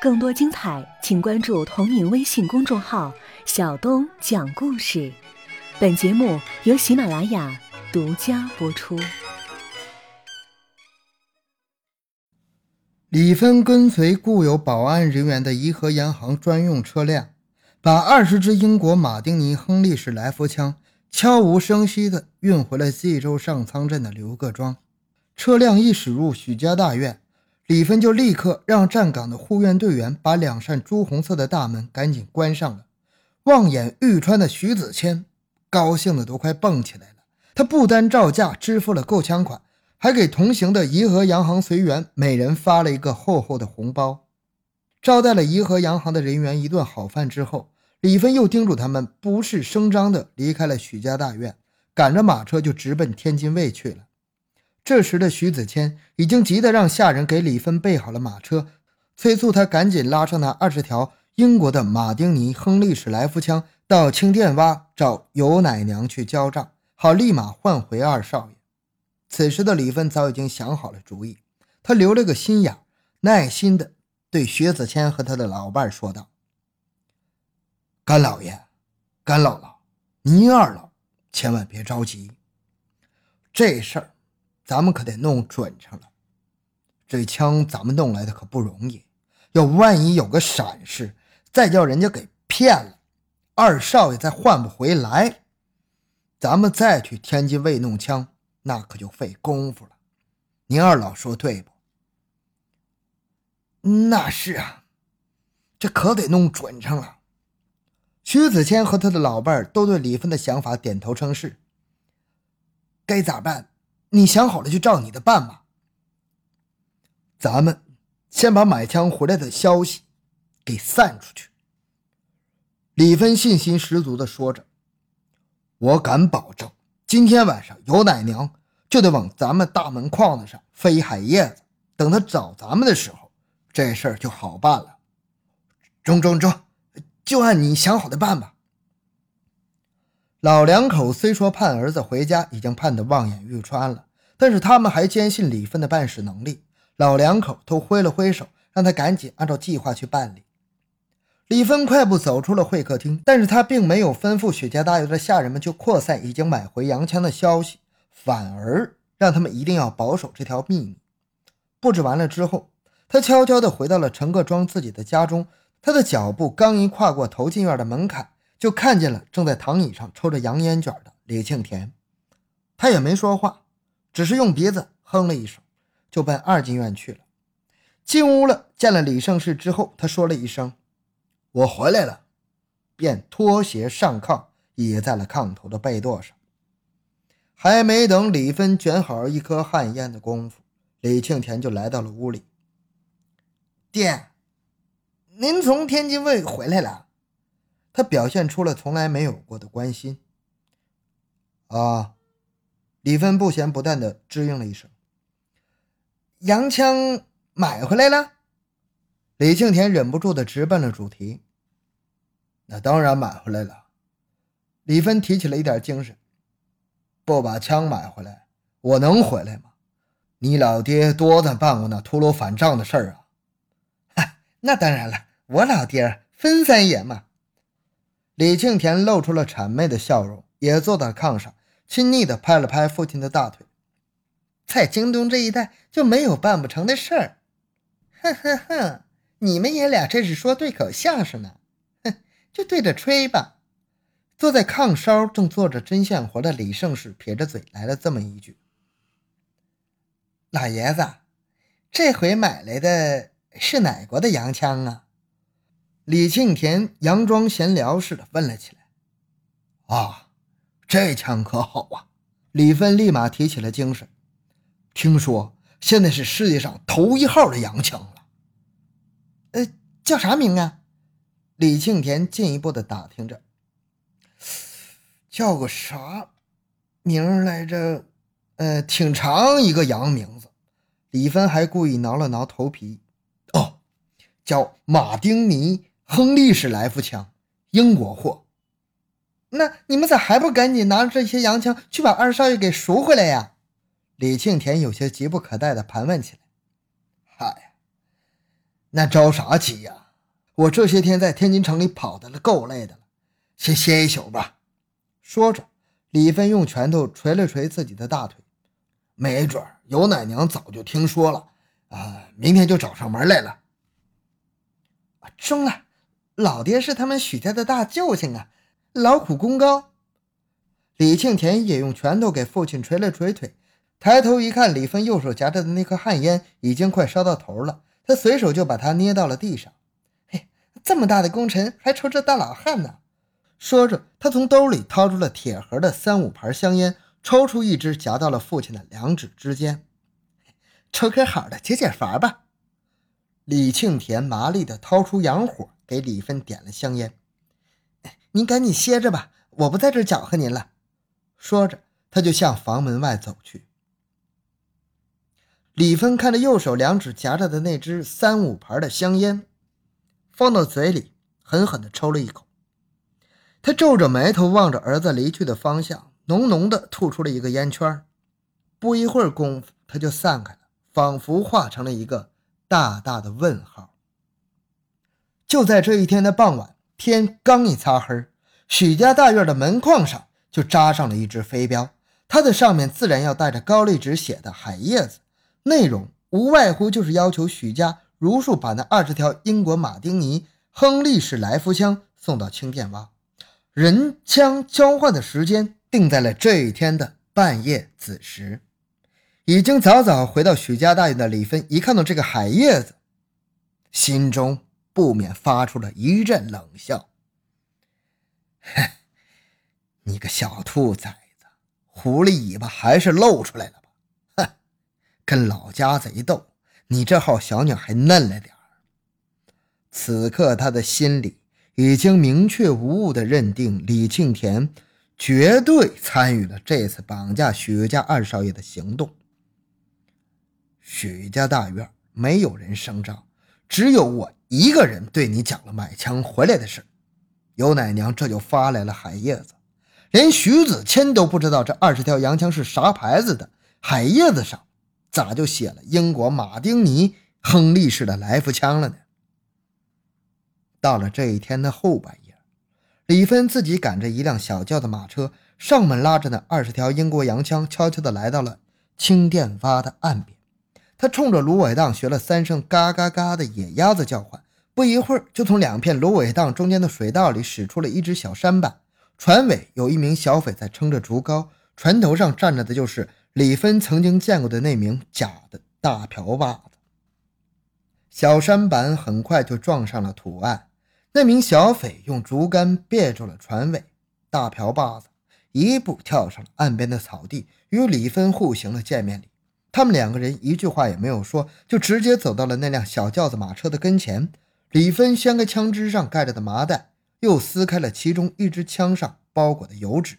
更多精彩，请关注同名微信公众号“小东讲故事”。本节目由喜马拉雅独家播出。李芬跟随固有保安人员的颐和洋行专用车辆，把二十支英国马丁尼亨利式来福枪悄无声息地运回了冀州上仓镇的刘各庄。车辆一驶入许家大院。李芬就立刻让站岗的护院队员把两扇朱红色的大门赶紧关上了。望眼欲穿的徐子谦高兴的都快蹦起来了。他不单照价支付了购枪款，还给同行的颐和洋行随员每人发了一个厚厚的红包。招待了颐和洋行的人员一顿好饭之后，李芬又叮嘱他们不是声张的离开了许家大院，赶着马车就直奔天津卫去了。这时的徐子谦已经急得让下人给李芬备好了马车，催促他赶紧拉上那二十条英国的马丁尼亨利史来福枪，到青店洼找尤奶娘去交账，好立马换回二少爷。此时的李芬早已经想好了主意，他留了个心眼，耐心的对徐子谦和他的老伴说道：“干老爷，干姥姥，您二老千万别着急，这事儿。”咱们可得弄准上了，这枪咱们弄来的可不容易，要万一有个闪失，再叫人家给骗了，二少爷再换不回来，咱们再去天津卫弄枪，那可就费功夫了。您二老说对不？那是啊，这可得弄准上了。徐子谦和他的老伴儿都对李芬的想法点头称是。该咋办？你想好了就照你的办吧。咱们先把买枪回来的消息给散出去。李芬信心十足地说着：“我敢保证，今天晚上有奶娘就得往咱们大门框子上飞海叶子。等他找咱们的时候，这事儿就好办了。”中中中，就按你想好的办吧。老两口虽说盼儿子回家已经盼得望眼欲穿了，但是他们还坚信李芬的办事能力。老两口都挥了挥手，让他赶紧按照计划去办理。李芬快步走出了会客厅，但是他并没有吩咐雪茄大院的下人们就扩散已经买回洋枪的消息，反而让他们一定要保守这条秘密。布置完了之后，他悄悄地回到了陈各庄自己的家中。他的脚步刚一跨过头进院的门槛。就看见了正在躺椅上抽着洋烟卷的李庆田，他也没说话，只是用鼻子哼了一声，就奔二进院去了。进屋了，见了李胜士之后，他说了一声：“我回来了。”便脱鞋上炕，倚在了炕头的被垛上。还没等李芬卷好一颗旱烟的功夫，李庆田就来到了屋里。爹，您从天津卫回来了。他表现出了从来没有过的关心。啊，李芬不咸不淡的支应了一声：“洋枪买回来了。”李庆田忍不住的直奔了主题：“那当然买回来了。”李芬提起了一点精神：“不把枪买回来，我能回来吗？你老爹多咱办过那秃噜反账的事儿啊！”“嗨，那当然了，我老爹分三爷嘛。”李庆田露出了谄媚的笑容，也坐在炕上，亲昵地拍了拍父亲的大腿。在京东这一带就没有办不成的事儿。哼哼哼，你们爷俩这是说对口相声呢？哼，就对着吹吧。坐在炕梢正做着针线活的李胜士撇着嘴来了这么一句：“老爷子，这回买来的是哪国的洋枪啊？”李庆田佯装闲聊似的问了起来：“啊，这枪可好啊！”李芬立马提起了精神：“听说现在是世界上头一号的洋枪了。”“呃，叫啥名啊？”李庆田进一步的打听着。“叫个啥名来着？呃，挺长一个洋名字。”李芬还故意挠了挠头皮。“哦，叫马丁尼。”亨利式来福枪，英国货。那你们咋还不赶紧拿着这些洋枪去把二少爷给赎回来呀？李庆田有些急不可待地盘问起来。嗨，那着啥急呀？我这些天在天津城里跑的，够累的了，先歇一宿吧。说着，李芬用拳头捶了捶自己的大腿。没准尤奶娘早就听说了，啊，明天就找上门来了。中了，老爹是他们许家的大救星啊，劳苦功高。李庆田也用拳头给父亲捶了捶腿，抬头一看，李芬右手夹着的那颗旱烟已经快烧到头了，他随手就把它捏到了地上。嘿，这么大的功臣还抽着大老汉呢！说着，他从兜里掏出了铁盒的三五盘香烟，抽出一支夹到了父亲的两指之间，抽根好的解解乏吧。李庆田麻利地掏出洋火，给李芬点了香烟。您赶紧歇着吧，我不在这搅和您了。说着，他就向房门外走去。李芬看着右手两指夹着的那支三五盘的香烟，放到嘴里，狠狠地抽了一口。他皱着眉头望着儿子离去的方向，浓浓的吐出了一个烟圈。不一会儿功夫，他就散开了，仿佛化成了一个大大的问号。就在这一天的傍晚，天刚一擦黑，许家大院的门框上。就扎上了一只飞镖，它的上面自然要带着高丽纸写的“海叶子”，内容无外乎就是要求许家如数把那二十条英国马丁尼亨利式来福枪送到青店洼，人枪交换的时间定在了这一天的半夜子时。已经早早回到许家大院的李芬一看到这个海叶子，心中不免发出了一阵冷笑。哼。你个小兔崽子，狐狸尾巴还是露出来了吧？哼，跟老家贼斗，你这号小鸟还嫩了点儿。此刻他的心里已经明确无误地认定李庆田绝对参与了这次绑架许家二少爷的行动。许家大院没有人声张，只有我一个人对你讲了买枪回来的事。尤奶娘这就发来了海叶子。连徐子谦都不知道这二十条洋枪是啥牌子的，海叶子上咋就写了英国马丁尼亨利式的来福枪了呢？到了这一天的后半夜，李芬自己赶着一辆小轿的马车，上门拉着那二十条英国洋枪，悄悄地来到了青甸洼的岸边。他冲着芦苇荡学了三声“嘎嘎嘎”的野鸭子叫唤，不一会儿就从两片芦苇荡中间的水道里驶出了一只小舢板。船尾有一名小匪在撑着竹篙，船头上站着的就是李芬曾经见过的那名假的大瓢把子。小舢板很快就撞上了土岸，那名小匪用竹竿别住了船尾，大瓢把子一步跳上了岸边的草地，与李芬互行了见面礼。他们两个人一句话也没有说，就直接走到了那辆小轿子马车的跟前。李芬掀开枪支上盖着的麻袋。又撕开了其中一支枪上包裹的油纸，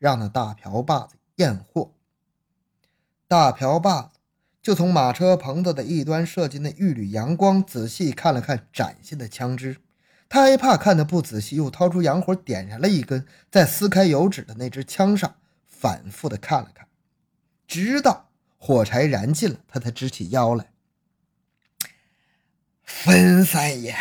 让那大瓢把子验货。大瓢把子就从马车棚子的一端射进那一缕阳光，仔细看了看崭新的枪支。他还怕看得不仔细，又掏出洋火点燃了一根，在撕开油纸的那支枪上反复的看了看，直到火柴燃尽了，他才直起腰来。分三爷。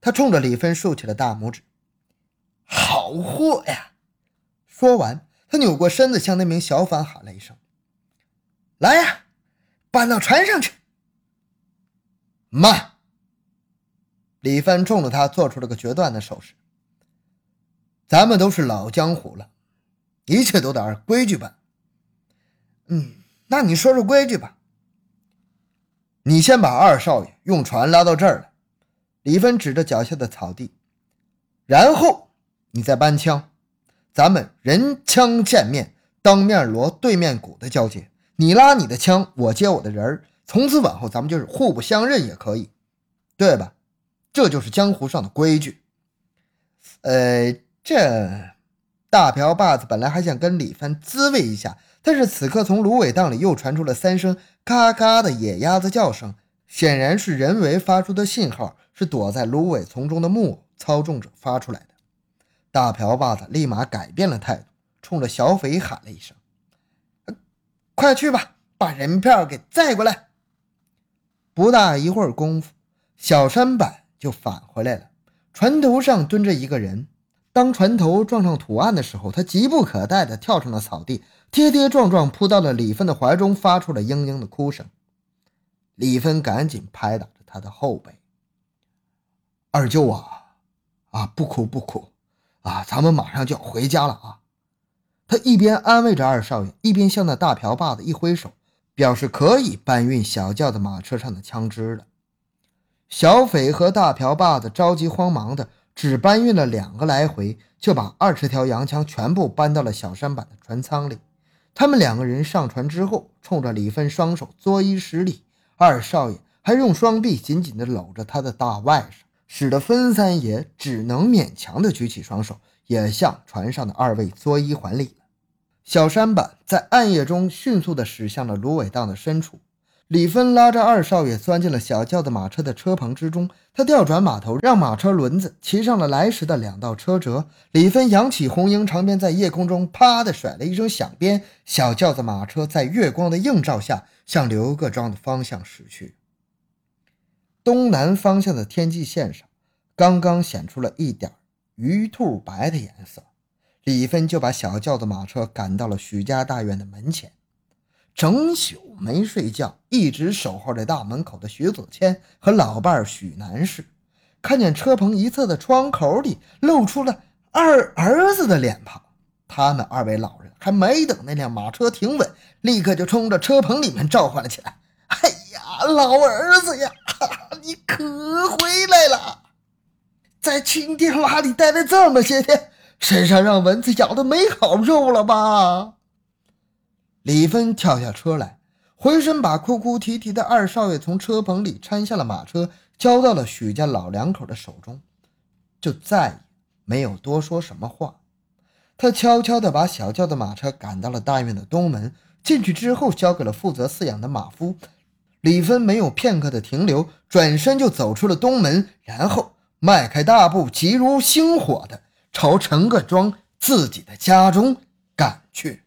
他冲着李芬竖起了大拇指：“好货呀！”说完，他扭过身子，向那名小贩喊了一声：“来呀，搬到船上去！”慢！李芬冲着他做出了个决断的手势：“咱们都是老江湖了，一切都得按规矩办。”“嗯，那你说说规矩吧。”“你先把二少爷用船拉到这儿来。”李芬指着脚下的草地，然后你再搬枪，咱们人枪见面，当面锣对面鼓的交接。你拉你的枪，我接我的人儿，从此往后咱们就是互不相认也可以，对吧？这就是江湖上的规矩。呃，这大瓢把子本来还想跟李芬滋味一下，但是此刻从芦苇荡里又传出了三声嘎嘎的野鸭子叫声，显然是人为发出的信号。是躲在芦苇丛中的木偶操纵者发出来的。大瓢把子立马改变了态度，冲着小匪喊了一声：“快去吧，把人票给载过来！”不大一会儿功夫，小舢板就返回来了，船头上蹲着一个人。当船头撞上土岸的时候，他急不可待地跳上了草地，跌跌撞撞扑到了李芬的怀中，发出了嘤嘤的哭声。李芬赶紧拍打着他的后背：“二舅啊，啊，不哭不哭，啊，咱们马上就要回家了啊！”他一边安慰着二少爷，一边向那大瓢把子一挥手，表示可以搬运小轿子马车上的枪支了。小斐和大瓢把子着急慌忙的。只搬运了两个来回，就把二十条洋枪全部搬到了小山板的船舱里。他们两个人上船之后，冲着李芬双手作揖施礼，二少爷还用双臂紧紧地搂着他的大外甥，使得分三爷只能勉强地举起双手，也向船上的二位作揖还礼了。小山板在暗夜中迅速地驶向了芦苇荡的深处。李芬拉着二少爷钻进了小轿子马车的车棚之中，他调转马头，让马车轮子骑上了来时的两道车辙。李芬扬起红缨长鞭，在夜空中啪的甩了一声响鞭，小轿子马车在月光的映照下向刘各庄的方向驶去。东南方向的天际线上，刚刚显出了一点鱼兔白的颜色，李芬就把小轿子马车赶到了许家大院的门前。整宿没睡觉，一直守候在大门口的徐子谦和老伴许南氏，看见车棚一侧的窗口里露出了二儿子的脸庞。他们二位老人还没等那辆马车停稳，立刻就冲着车棚里面召唤了起来：“哎呀，老儿子呀，你可回来了！在青天洼里待了这么些天，身上让蚊子咬的没好肉了吧？”李芬跳下车来，回身把哭哭啼啼的二少爷从车棚里搀下了马车，交到了许家老两口的手中，就再也没有多说什么话。他悄悄地把小轿的马车赶到了大院的东门，进去之后交给了负责饲养的马夫。李芬没有片刻的停留，转身就走出了东门，然后迈开大步，急如星火的朝陈各庄自己的家中赶去。